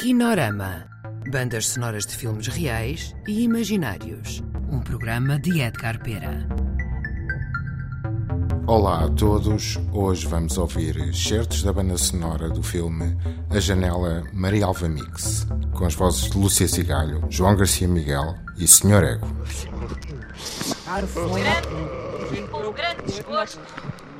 Kinorama. Bandas sonoras de filmes reais e imaginários. Um programa de Edgar Pera. Olá a todos. Hoje vamos ouvir certos da banda sonora do filme A Janela Maria Alva Mix, com as vozes de Lúcia Cigalho, João Garcia Miguel e Senhor Ego. grande, com grande desgosto.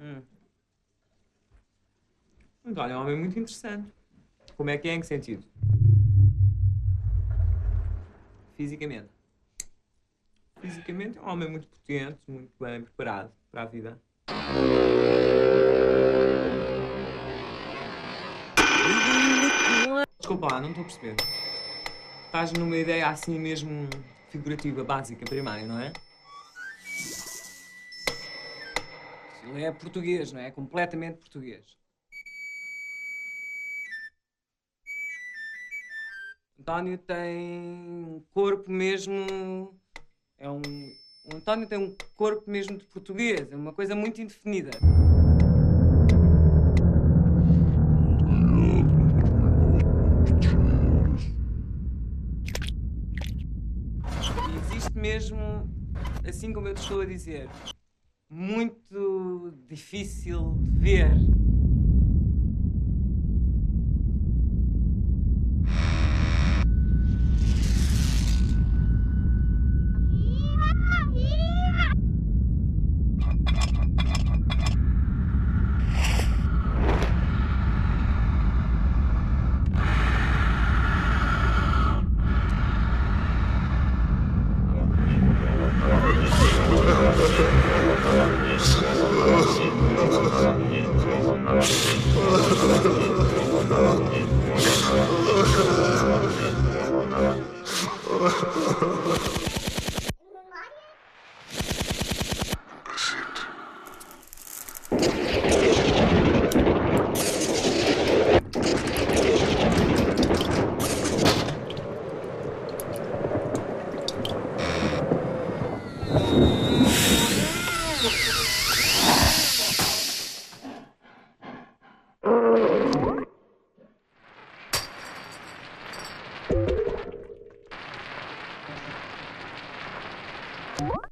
Hum. O António é um homem muito interessante. Como é que é? Em que sentido? Fisicamente. Fisicamente é um homem muito potente, muito bem preparado para a vida. Desculpa lá, não estou a perceber. Estás numa ideia assim mesmo figurativa, básica, primária, não é? É português, não é? Completamente português. António tem um corpo mesmo. É um. O António tem um corpo mesmo de português, é uma coisa muito indefinida. E existe mesmo, assim como eu te estou a dizer, muito difícil de ver. Ha ha ha ha. Corpo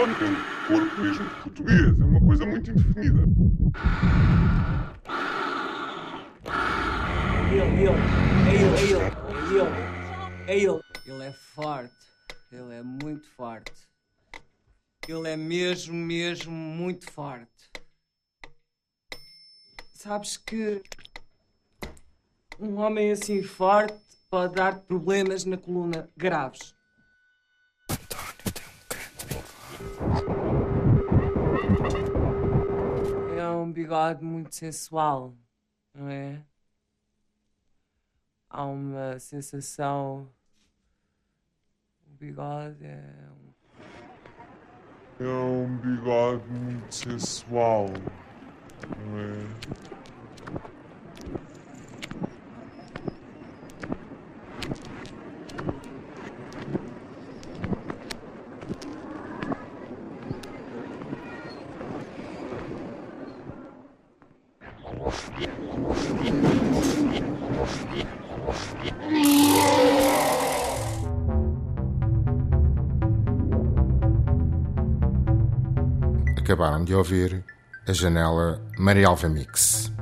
um. Tem um corpo mesmo português, é uma coisa muito indefinida. Ele, ele, é ele, é ele, é ele, é ele. Ele é forte, ele é muito forte. Ele é mesmo, mesmo muito forte. Sabes que um homem assim forte pode dar problemas na coluna graves. Bigode muito sensual, não é? Há uma sensação. O bigode é um. É um bigode muito sensual, Acabaram de ouvir A Janela Maria Alva Mix.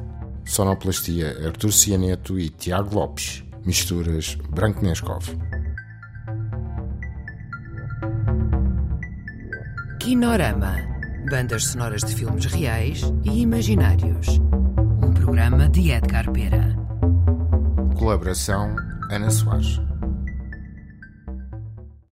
Sonoplastia Artur Cianeto e Tiago Lopes. Misturas Branco Nescov. Kinorama. Bandas sonoras de filmes reais e imaginários. Um programa de Edgar Pera. Colaboração Ana Soares.